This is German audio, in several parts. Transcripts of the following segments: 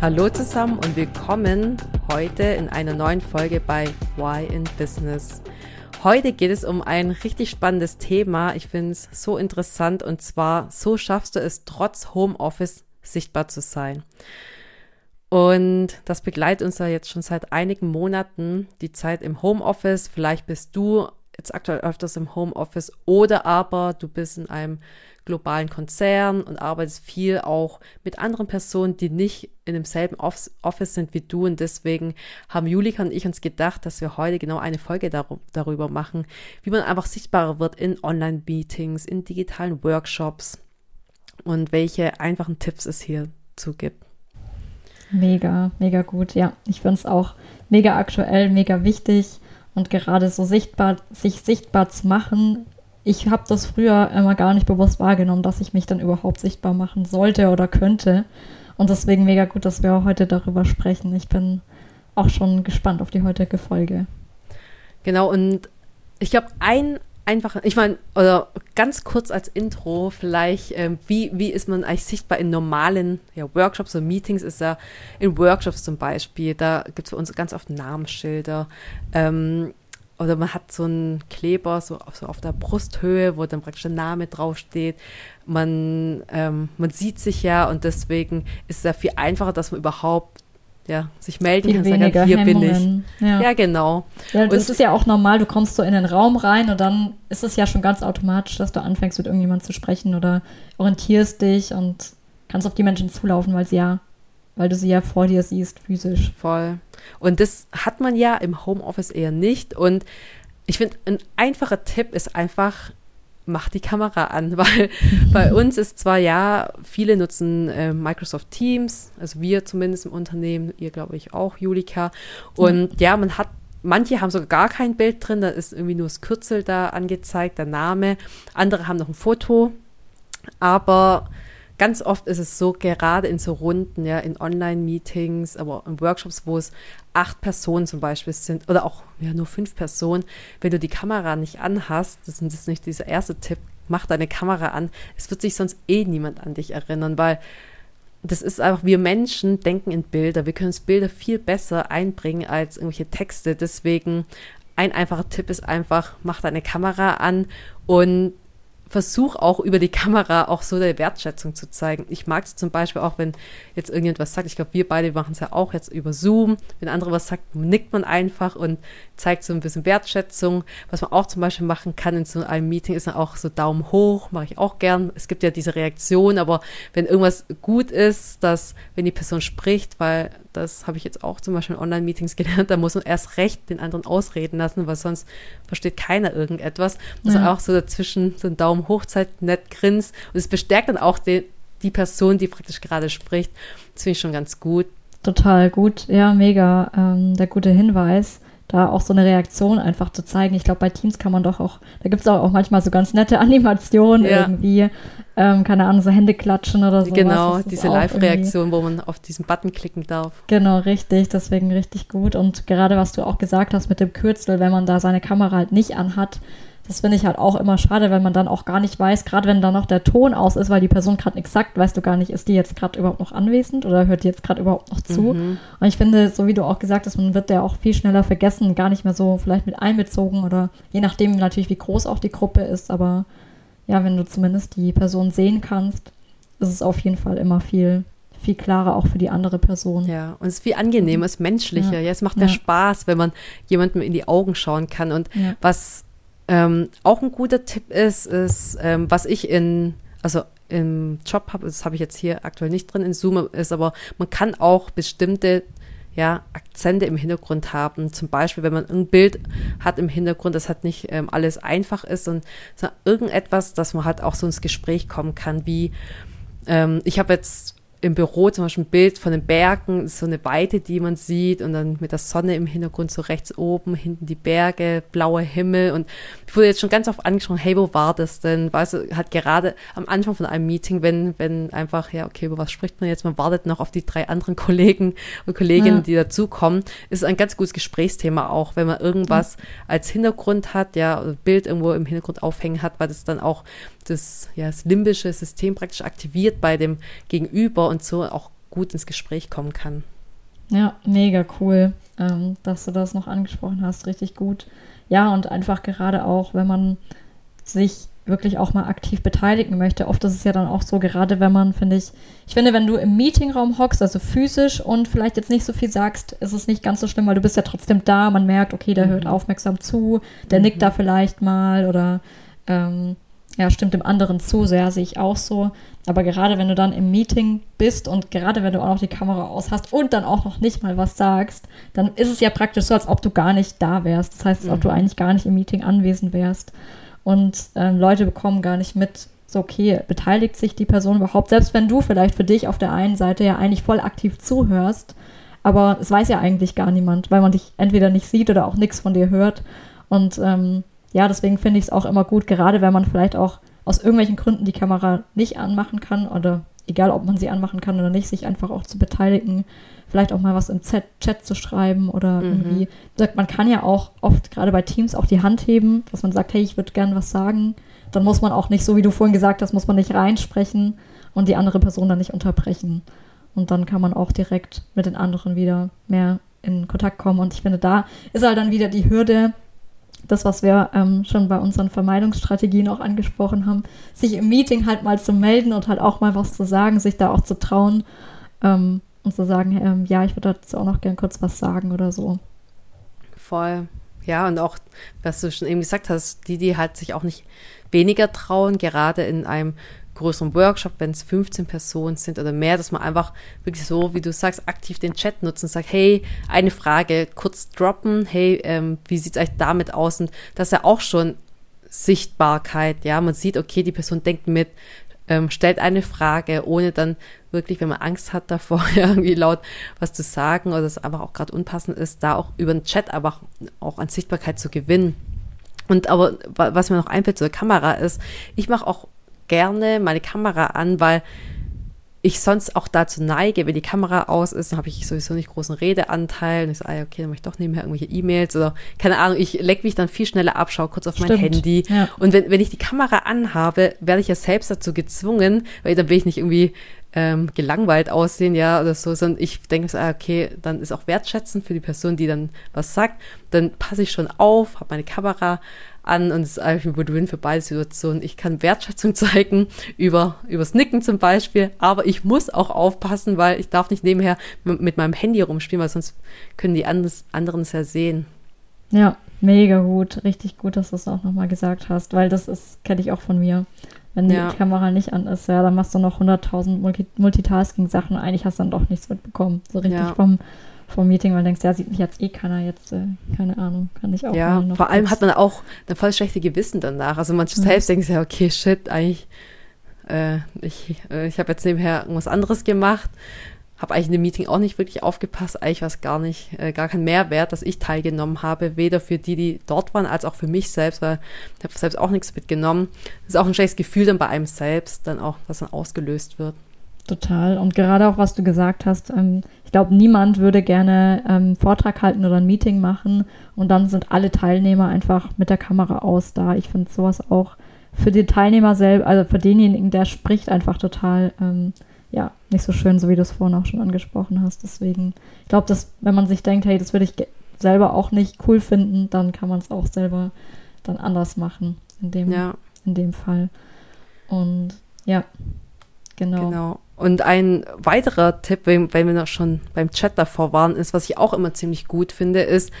Hallo zusammen und willkommen heute in einer neuen Folge bei Why in Business. Heute geht es um ein richtig spannendes Thema. Ich finde es so interessant und zwar, so schaffst du es trotz Homeoffice sichtbar zu sein. Und das begleitet uns ja jetzt schon seit einigen Monaten, die Zeit im Homeoffice. Vielleicht bist du jetzt aktuell öfters im Homeoffice oder aber du bist in einem globalen Konzern und arbeitest viel auch mit anderen Personen, die nicht in demselben Office sind wie du. Und deswegen haben Julika und ich uns gedacht, dass wir heute genau eine Folge darüber machen, wie man einfach sichtbarer wird in Online-Meetings, in digitalen Workshops und welche einfachen Tipps es hierzu gibt. Mega, mega gut. Ja, ich finde es auch mega aktuell, mega wichtig und gerade so sichtbar, sich sichtbar zu machen, ich habe das früher immer gar nicht bewusst wahrgenommen, dass ich mich dann überhaupt sichtbar machen sollte oder könnte. Und deswegen mega gut, dass wir heute darüber sprechen. Ich bin auch schon gespannt auf die heutige Folge. Genau, und ich glaube, ein einfacher, ich meine, oder ganz kurz als Intro vielleicht, ähm, wie, wie ist man eigentlich sichtbar in normalen ja, Workshops und Meetings ist ja in Workshops zum Beispiel, da gibt es für uns ganz oft Namensschilder. Ähm, oder man hat so einen Kleber so auf, so auf der Brusthöhe, wo dann praktisch der Name draufsteht. Man, ähm, man sieht sich ja und deswegen ist es ja viel einfacher, dass man überhaupt ja, sich melden viel kann, sagen, hier Hemmungen. bin ich. Ja, ja genau. Ja, das und ist ja auch normal, du kommst so in den Raum rein und dann ist es ja schon ganz automatisch, dass du anfängst mit irgendjemandem zu sprechen oder orientierst dich und kannst auf die Menschen zulaufen, weil sie ja weil du sie ja vor dir siehst, physisch. Voll. Und das hat man ja im Homeoffice eher nicht. Und ich finde, ein einfacher Tipp ist einfach, mach die Kamera an, weil bei uns ist zwar ja, viele nutzen äh, Microsoft Teams, also wir zumindest im Unternehmen, ihr glaube ich auch, Julika. Und ja. ja, man hat Manche haben sogar gar kein Bild drin, da ist irgendwie nur das Kürzel da angezeigt, der Name. Andere haben noch ein Foto. Aber ganz oft ist es so, gerade in so Runden, ja, in Online-Meetings, aber in Workshops, wo es acht Personen zum Beispiel sind, oder auch ja, nur fünf Personen, wenn du die Kamera nicht anhast, das ist nicht dieser erste Tipp, mach deine Kamera an, es wird sich sonst eh niemand an dich erinnern, weil das ist einfach, wir Menschen denken in Bilder, wir können uns Bilder viel besser einbringen als irgendwelche Texte, deswegen ein einfacher Tipp ist einfach, mach deine Kamera an und versuch auch über die Kamera auch so der Wertschätzung zu zeigen. Ich mag es zum Beispiel auch, wenn jetzt irgendjemand sagt. Ich glaube, wir beide machen es ja auch jetzt über Zoom. Wenn andere was sagt, nickt man einfach und zeigt so ein bisschen Wertschätzung. Was man auch zum Beispiel machen kann in so einem Meeting, ist dann auch so Daumen hoch, mache ich auch gern. Es gibt ja diese Reaktion, aber wenn irgendwas gut ist, dass wenn die Person spricht, weil das habe ich jetzt auch zum Beispiel in Online-Meetings gelernt, da muss man erst recht den anderen ausreden lassen, weil sonst versteht keiner irgendetwas. Muss ja. auch so dazwischen so einen Daumen hoch zeigt, nett grinst und es bestärkt dann auch die, die Person, die praktisch gerade spricht. Das finde ich schon ganz gut. Total gut, ja, mega, ähm, der gute Hinweis da auch so eine Reaktion einfach zu zeigen. Ich glaube, bei Teams kann man doch auch, da gibt es auch, auch manchmal so ganz nette Animationen ja. irgendwie, ähm, keine Ahnung, so Hände klatschen oder so. Genau, diese Live-Reaktion, wo man auf diesen Button klicken darf. Genau, richtig, deswegen richtig gut. Und gerade was du auch gesagt hast mit dem Kürzel, wenn man da seine Kamera halt nicht anhat, das finde ich halt auch immer schade, weil man dann auch gar nicht weiß, gerade wenn dann noch der Ton aus ist, weil die Person gerade nichts sagt, weißt du gar nicht, ist die jetzt gerade überhaupt noch anwesend oder hört die jetzt gerade überhaupt noch zu. Mhm. Und ich finde, so wie du auch gesagt hast, man wird der auch viel schneller vergessen, gar nicht mehr so vielleicht mit einbezogen oder je nachdem natürlich, wie groß auch die Gruppe ist, aber ja, wenn du zumindest die Person sehen kannst, ist es auf jeden Fall immer viel viel klarer auch für die andere Person. Ja, und es ist viel angenehmer, es ist menschlicher. Ja. ja es macht ja. mehr Spaß, wenn man jemandem in die Augen schauen kann. Und ja. was ähm, auch ein guter Tipp ist, ist, ähm, was ich in, also im Job habe, das habe ich jetzt hier aktuell nicht drin in Zoom, ist aber man kann auch bestimmte ja, Akzente im Hintergrund haben. Zum Beispiel, wenn man ein Bild hat im Hintergrund, das hat nicht ähm, alles einfach ist und irgendetwas, dass man halt auch so ins Gespräch kommen kann, wie ähm, ich habe jetzt im Büro zum Beispiel ein Bild von den Bergen, so eine Weite, die man sieht und dann mit der Sonne im Hintergrund so rechts oben, hinten die Berge, blauer Himmel und ich wurde jetzt schon ganz oft angesprochen, hey, wo war das denn? Weißt du, hat gerade am Anfang von einem Meeting, wenn, wenn einfach, ja, okay, über was spricht man jetzt? Man wartet noch auf die drei anderen Kollegen und Kolleginnen, ja. die dazukommen, ist ein ganz gutes Gesprächsthema auch, wenn man irgendwas mhm. als Hintergrund hat, ja, Bild irgendwo im Hintergrund aufhängen hat, weil das dann auch das, ja, das limbische System praktisch aktiviert bei dem Gegenüber und so auch gut ins Gespräch kommen kann. Ja, mega cool, ähm, dass du das noch angesprochen hast, richtig gut. Ja, und einfach gerade auch, wenn man sich wirklich auch mal aktiv beteiligen möchte. Oft ist es ja dann auch so, gerade wenn man, finde ich, ich finde, wenn du im Meetingraum hockst, also physisch und vielleicht jetzt nicht so viel sagst, ist es nicht ganz so schlimm, weil du bist ja trotzdem da, man merkt, okay, der mhm. hört aufmerksam zu, der mhm. nickt da vielleicht mal oder ähm, ja, stimmt dem anderen zu, so ja, sehe ich auch so. Aber gerade wenn du dann im Meeting bist und gerade wenn du auch noch die Kamera aus hast und dann auch noch nicht mal was sagst, dann ist es ja praktisch so, als ob du gar nicht da wärst. Das heißt, als ob du mhm. eigentlich gar nicht im Meeting anwesend wärst. Und äh, Leute bekommen gar nicht mit, so okay, beteiligt sich die Person überhaupt, selbst wenn du vielleicht für dich auf der einen Seite ja eigentlich voll aktiv zuhörst, aber es weiß ja eigentlich gar niemand, weil man dich entweder nicht sieht oder auch nichts von dir hört. Und ähm, ja, deswegen finde ich es auch immer gut, gerade wenn man vielleicht auch aus irgendwelchen Gründen die Kamera nicht anmachen kann oder egal, ob man sie anmachen kann oder nicht, sich einfach auch zu beteiligen, vielleicht auch mal was im Z Chat zu schreiben oder mhm. irgendwie. Sagt, man kann ja auch oft gerade bei Teams auch die Hand heben, dass man sagt, hey, ich würde gern was sagen. Dann muss man auch nicht, so wie du vorhin gesagt hast, muss man nicht reinsprechen und die andere Person dann nicht unterbrechen. Und dann kann man auch direkt mit den anderen wieder mehr in Kontakt kommen. Und ich finde, da ist halt dann wieder die Hürde, das, was wir ähm, schon bei unseren Vermeidungsstrategien auch angesprochen haben, sich im Meeting halt mal zu melden und halt auch mal was zu sagen, sich da auch zu trauen ähm, und zu sagen, ähm, ja, ich würde dazu auch noch gern kurz was sagen oder so. Voll. Ja, und auch, was du schon eben gesagt hast, die, die halt sich auch nicht weniger trauen, gerade in einem größeren Workshop, wenn es 15 Personen sind oder mehr, dass man einfach wirklich so, wie du sagst, aktiv den Chat nutzen sagt, hey, eine Frage, kurz droppen, hey, ähm, wie sieht es eigentlich damit aus? Und das ist ja auch schon Sichtbarkeit, ja, man sieht, okay, die Person denkt mit, ähm, stellt eine Frage, ohne dann wirklich, wenn man Angst hat davor, irgendwie laut was zu sagen oder es einfach auch gerade unpassend ist, da auch über den Chat einfach auch an Sichtbarkeit zu gewinnen. Und aber was mir noch einfällt zur Kamera ist, ich mache auch gerne meine Kamera an, weil ich sonst auch dazu neige, wenn die Kamera aus ist, dann habe ich sowieso nicht großen Redeanteil. Und ich so, ah, okay, dann mache ich doch nebenher irgendwelche E-Mails oder keine Ahnung, ich leck mich dann viel schneller ab, schaue kurz auf Stimmt. mein Handy. Ja. Und wenn, wenn ich die Kamera anhabe, werde ich ja selbst dazu gezwungen, weil dann will ich nicht irgendwie ähm, gelangweilt aussehen, ja, oder so, sondern ich denke so, ah, okay, dann ist auch wertschätzend für die Person, die dann was sagt. Dann passe ich schon auf, habe meine Kamera an und es ist eigentlich ein Win für beide Situationen. Ich kann Wertschätzung zeigen über übers Nicken zum Beispiel, aber ich muss auch aufpassen, weil ich darf nicht nebenher mit meinem Handy rumspielen, weil sonst können die anderen es ja sehen. Ja, mega gut, richtig gut, dass du es auch nochmal gesagt hast, weil das ist kenne ich auch von mir. Wenn die ja. Kamera nicht an ist, ja, dann machst du noch 100.000 Multitasking-Sachen. Eigentlich hast du dann doch nichts mitbekommen. So richtig ja. vom vom Meeting, weil du denkst, ja, sieht mich jetzt eh keiner, jetzt, äh, keine Ahnung, kann ich auch Ja, vor allem hat man auch ein voll schlechte Gewissen danach. Also man ja. selbst denkt sich ja, okay, shit, eigentlich, äh, ich, äh, ich habe jetzt nebenher irgendwas anderes gemacht, habe eigentlich in dem Meeting auch nicht wirklich aufgepasst, eigentlich war es gar nicht, äh, gar kein Mehrwert, dass ich teilgenommen habe, weder für die, die dort waren, als auch für mich selbst, weil ich habe selbst auch nichts mitgenommen. Das ist auch ein schlechtes Gefühl dann bei einem selbst, dann auch, was dann ausgelöst wird. Total. Und gerade auch, was du gesagt hast, ähm, ich glaube, niemand würde gerne ähm, Vortrag halten oder ein Meeting machen und dann sind alle Teilnehmer einfach mit der Kamera aus da. Ich finde sowas auch für den Teilnehmer selbst, also für denjenigen, der spricht, einfach total, ähm, ja, nicht so schön, so wie du es vorhin auch schon angesprochen hast. Deswegen, ich glaube, dass, wenn man sich denkt, hey, das würde ich selber auch nicht cool finden, dann kann man es auch selber dann anders machen, in dem, ja. in dem Fall. Und ja, genau. Genau. Und ein weiterer Tipp, weil wir noch schon beim Chat davor waren, ist, was ich auch immer ziemlich gut finde, ist,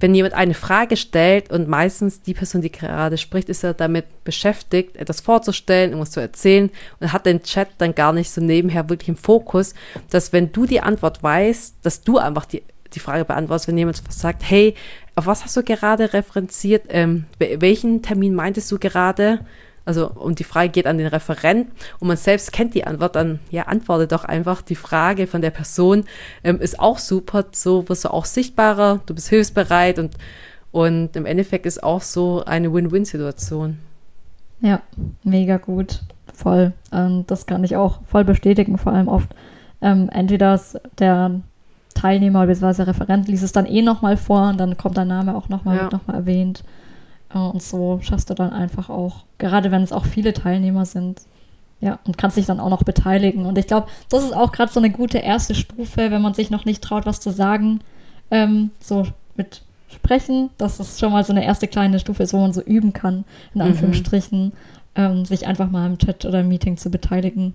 wenn jemand eine Frage stellt und meistens die Person, die gerade spricht, ist ja damit beschäftigt, etwas vorzustellen, irgendwas zu erzählen und hat den Chat dann gar nicht so nebenher wirklich im Fokus, dass wenn du die Antwort weißt, dass du einfach die, die Frage beantwortest, wenn jemand sagt, hey, auf was hast du gerade referenziert, ähm, welchen Termin meintest du gerade? Also und die Frage geht an den Referent und man selbst kennt die Antwort, dann ja, antworte doch einfach. Die Frage von der Person ähm, ist auch super, so wirst du auch sichtbarer, du bist hilfsbereit und, und im Endeffekt ist auch so eine Win-Win-Situation. Ja, mega gut, voll. Ähm, das kann ich auch voll bestätigen, vor allem oft. Ähm, entweder der Teilnehmer bzw. Referent liest es dann eh nochmal vor und dann kommt dein Name auch nochmal ja. noch erwähnt. Und so schaffst du dann einfach auch, gerade wenn es auch viele Teilnehmer sind, ja, und kannst dich dann auch noch beteiligen. Und ich glaube, das ist auch gerade so eine gute erste Stufe, wenn man sich noch nicht traut, was zu sagen, ähm, so mit Sprechen. Das ist schon mal so eine erste kleine Stufe wo man so üben kann, in mhm. Anführungsstrichen, mhm. ähm, sich einfach mal im Chat oder im Meeting zu beteiligen.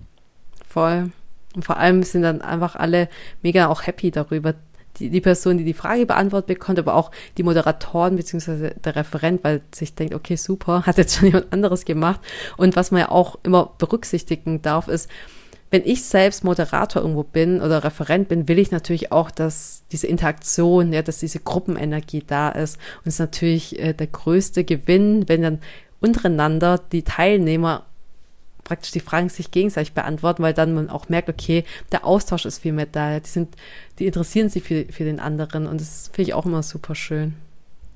Voll. Und vor allem sind dann einfach alle mega auch happy darüber. Die, die Person, die die Frage beantwortet bekommt, aber auch die Moderatoren beziehungsweise der Referent, weil sich denkt, okay, super, hat jetzt schon jemand anderes gemacht. Und was man ja auch immer berücksichtigen darf, ist, wenn ich selbst Moderator irgendwo bin oder Referent bin, will ich natürlich auch, dass diese Interaktion, ja, dass diese Gruppenenergie da ist. Und es ist natürlich äh, der größte Gewinn, wenn dann untereinander die Teilnehmer praktisch die Fragen sich gegenseitig beantworten, weil dann man auch merkt, okay, der Austausch ist viel mehr da. Die sind, die interessieren sich für, für den anderen und das finde ich auch immer super schön.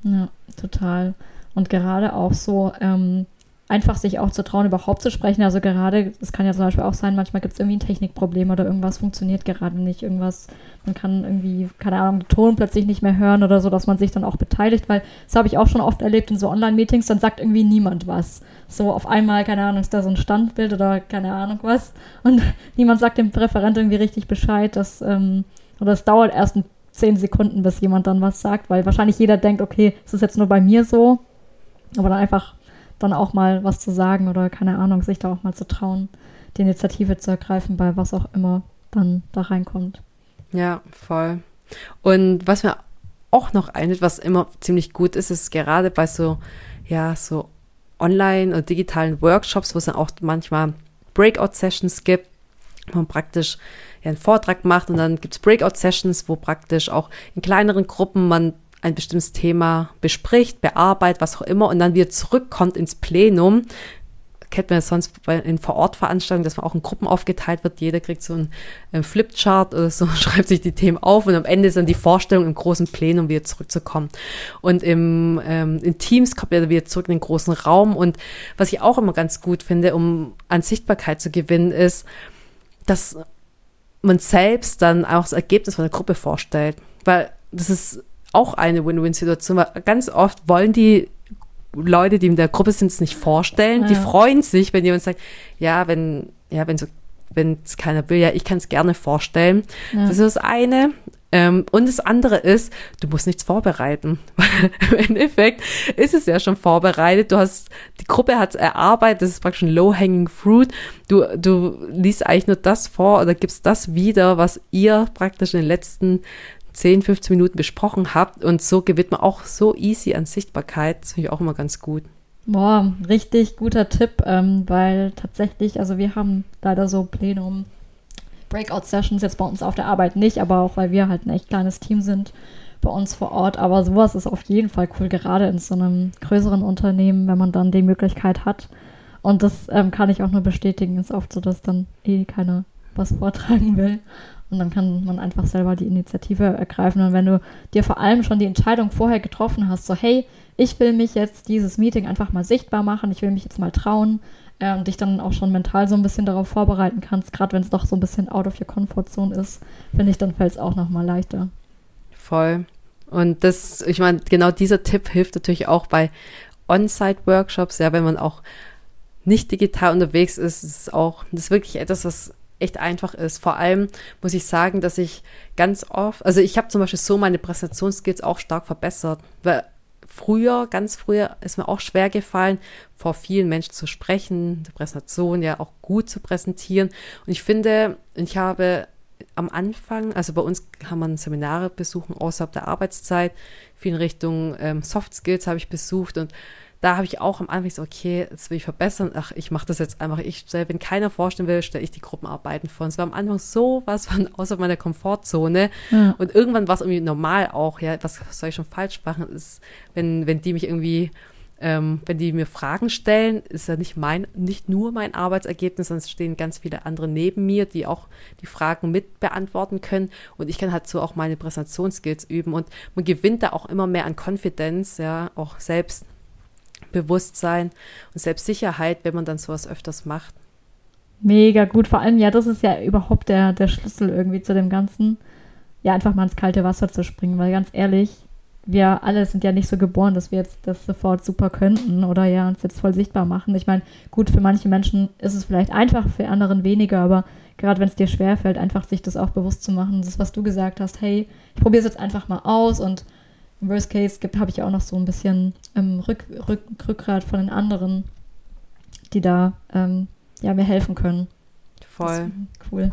Ja, total. Und gerade auch so, ähm, einfach sich auch zu trauen, überhaupt zu sprechen. Also gerade, es kann ja zum Beispiel auch sein, manchmal gibt es irgendwie ein Technikproblem oder irgendwas funktioniert gerade nicht, irgendwas, man kann irgendwie, keine Ahnung, den Ton plötzlich nicht mehr hören oder so, dass man sich dann auch beteiligt, weil das habe ich auch schon oft erlebt in so Online-Meetings, dann sagt irgendwie niemand was. So auf einmal, keine Ahnung, ist da so ein Standbild oder keine Ahnung was und niemand sagt dem Präferent irgendwie richtig Bescheid, dass, ähm, oder es dauert erst ein zehn Sekunden, bis jemand dann was sagt, weil wahrscheinlich jeder denkt, okay, ist das jetzt nur bei mir so, aber dann einfach dann auch mal was zu sagen oder keine Ahnung, sich da auch mal zu trauen, die Initiative zu ergreifen, bei was auch immer dann da reinkommt. Ja, voll. Und was mir auch noch einfällt, was immer ziemlich gut ist, ist gerade bei so, ja, so online- und digitalen Workshops, wo es dann auch manchmal Breakout-Sessions gibt, wo man praktisch ja, einen Vortrag macht und dann gibt es Breakout-Sessions, wo praktisch auch in kleineren Gruppen man ein bestimmtes Thema bespricht, bearbeitet, was auch immer, und dann wieder zurückkommt ins Plenum. Kennt man ja sonst in Vorortveranstaltungen, dass man auch in Gruppen aufgeteilt wird. Jeder kriegt so einen, einen Flipchart oder so, schreibt sich die Themen auf und am Ende ist dann die Vorstellung im großen Plenum wieder zurückzukommen. Und im, ähm, in Teams kommt er wieder zurück in den großen Raum. Und was ich auch immer ganz gut finde, um an Sichtbarkeit zu gewinnen, ist, dass man selbst dann auch das Ergebnis von der Gruppe vorstellt. Weil das ist auch eine Win-Win-Situation, weil ganz oft wollen die Leute, die in der Gruppe sind, es nicht vorstellen. Ja. Die freuen sich, wenn jemand sagt, ja, wenn, ja, wenn so, wenn es keiner will, ja, ich kann es gerne vorstellen. Ja. Das ist das eine. Ähm, und das andere ist, du musst nichts vorbereiten. Im Endeffekt ist es ja schon vorbereitet. Du hast, die Gruppe hat es erarbeitet, das ist praktisch ein low-hanging fruit. Du, du liest eigentlich nur das vor oder gibst das wieder, was ihr praktisch in den letzten 10, 15 Minuten besprochen habt. Und so gewinnt man auch so easy an Sichtbarkeit. Das finde ich auch immer ganz gut. Boah, richtig guter Tipp, ähm, weil tatsächlich, also wir haben leider so Plenum Breakout-Sessions jetzt bei uns auf der Arbeit nicht, aber auch weil wir halt ein echt kleines Team sind bei uns vor Ort. Aber sowas ist auf jeden Fall cool, gerade in so einem größeren Unternehmen, wenn man dann die Möglichkeit hat. Und das ähm, kann ich auch nur bestätigen. Ist oft so, dass dann eh keiner was vortragen will. Und dann kann man einfach selber die Initiative ergreifen. Und wenn du dir vor allem schon die Entscheidung vorher getroffen hast, so hey, ich will mich jetzt dieses Meeting einfach mal sichtbar machen, ich will mich jetzt mal trauen äh, und dich dann auch schon mental so ein bisschen darauf vorbereiten kannst, gerade wenn es doch so ein bisschen out of your comfort zone ist, finde ich, dann fällt es auch nochmal leichter. Voll. Und das, ich meine, genau dieser Tipp hilft natürlich auch bei On-Site-Workshops, ja, wenn man auch nicht digital unterwegs ist, ist es auch, das ist wirklich etwas, was echt einfach ist. Vor allem muss ich sagen, dass ich ganz oft, also ich habe zum Beispiel so meine Präsentationsskills auch stark verbessert, weil früher, ganz früher ist mir auch schwer gefallen, vor vielen Menschen zu sprechen, die Präsentation ja auch gut zu präsentieren. Und ich finde, ich habe am Anfang, also bei uns kann man Seminare besuchen außerhalb der Arbeitszeit, viel in Richtung ähm, Soft Skills habe ich besucht und da habe ich auch am Anfang so, okay, das will ich verbessern. Ach, ich mache das jetzt einfach. Ich stelle, wenn keiner vorstellen will, stelle ich die Gruppenarbeiten vor. Und es war am Anfang so was von außer meiner Komfortzone. Ja. Und irgendwann war es irgendwie normal auch, ja, was soll ich schon falsch machen, ist, wenn, wenn die mich irgendwie ähm, wenn die mir Fragen stellen, ist ja nicht mein, nicht nur mein Arbeitsergebnis, sondern es stehen ganz viele andere neben mir, die auch die Fragen mit beantworten können. Und ich kann halt so auch meine Präsentationsskills üben. Und man gewinnt da auch immer mehr an Konfidenz, ja, auch Selbstbewusstsein und Selbstsicherheit, wenn man dann sowas öfters macht. Mega gut. Vor allem, ja, das ist ja überhaupt der, der Schlüssel irgendwie zu dem Ganzen. Ja, einfach mal ins kalte Wasser zu springen, weil ganz ehrlich, wir alle sind ja nicht so geboren, dass wir jetzt das sofort super könnten oder ja uns jetzt voll sichtbar machen. Ich meine, gut, für manche Menschen ist es vielleicht einfach, für anderen weniger, aber gerade wenn es dir schwerfällt, einfach sich das auch bewusst zu machen, das, was du gesagt hast, hey, ich probiere es jetzt einfach mal aus und Worst Case habe ich auch noch so ein bisschen ähm, Rück, Rück, Rückgrat von den anderen, die da ähm, ja, mir helfen können. Voll. Cool.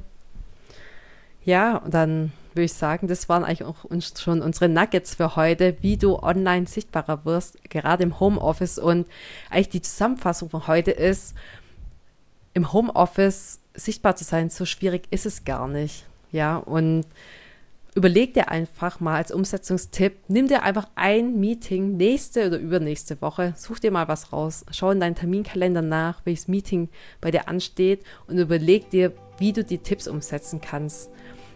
Ja, und dann würde ich sagen, das waren eigentlich auch uns schon unsere Nuggets für heute, wie du online sichtbarer wirst, gerade im Homeoffice. Und eigentlich die Zusammenfassung von heute ist, im Homeoffice sichtbar zu sein, so schwierig ist es gar nicht. Ja, und überleg dir einfach mal als Umsetzungstipp, nimm dir einfach ein Meeting nächste oder übernächste Woche, such dir mal was raus, schau in deinen Terminkalender nach, welches Meeting bei dir ansteht und überleg dir, wie du die Tipps umsetzen kannst.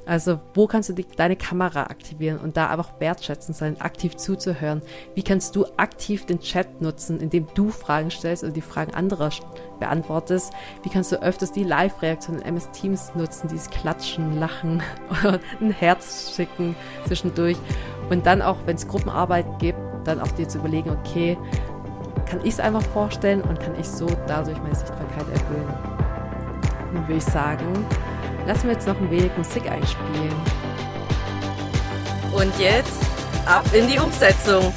Also wo kannst du die, deine Kamera aktivieren und da einfach wertschätzend sein, aktiv zuzuhören? Wie kannst du aktiv den Chat nutzen, indem du Fragen stellst oder die Fragen anderer beantwortest? Wie kannst du öfters die Live-Reaktion in MS Teams nutzen, dieses Klatschen, Lachen oder ein Herz schicken zwischendurch? Und dann auch, wenn es Gruppenarbeit gibt, dann auch dir zu überlegen, okay, kann ich es einfach vorstellen und kann ich so dadurch meine Sichtbarkeit erhöhen? Dann würde ich sagen, Lassen wir jetzt noch ein wenig Musik einspielen. Und jetzt ab in die Umsetzung.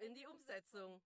In die Umsetzung.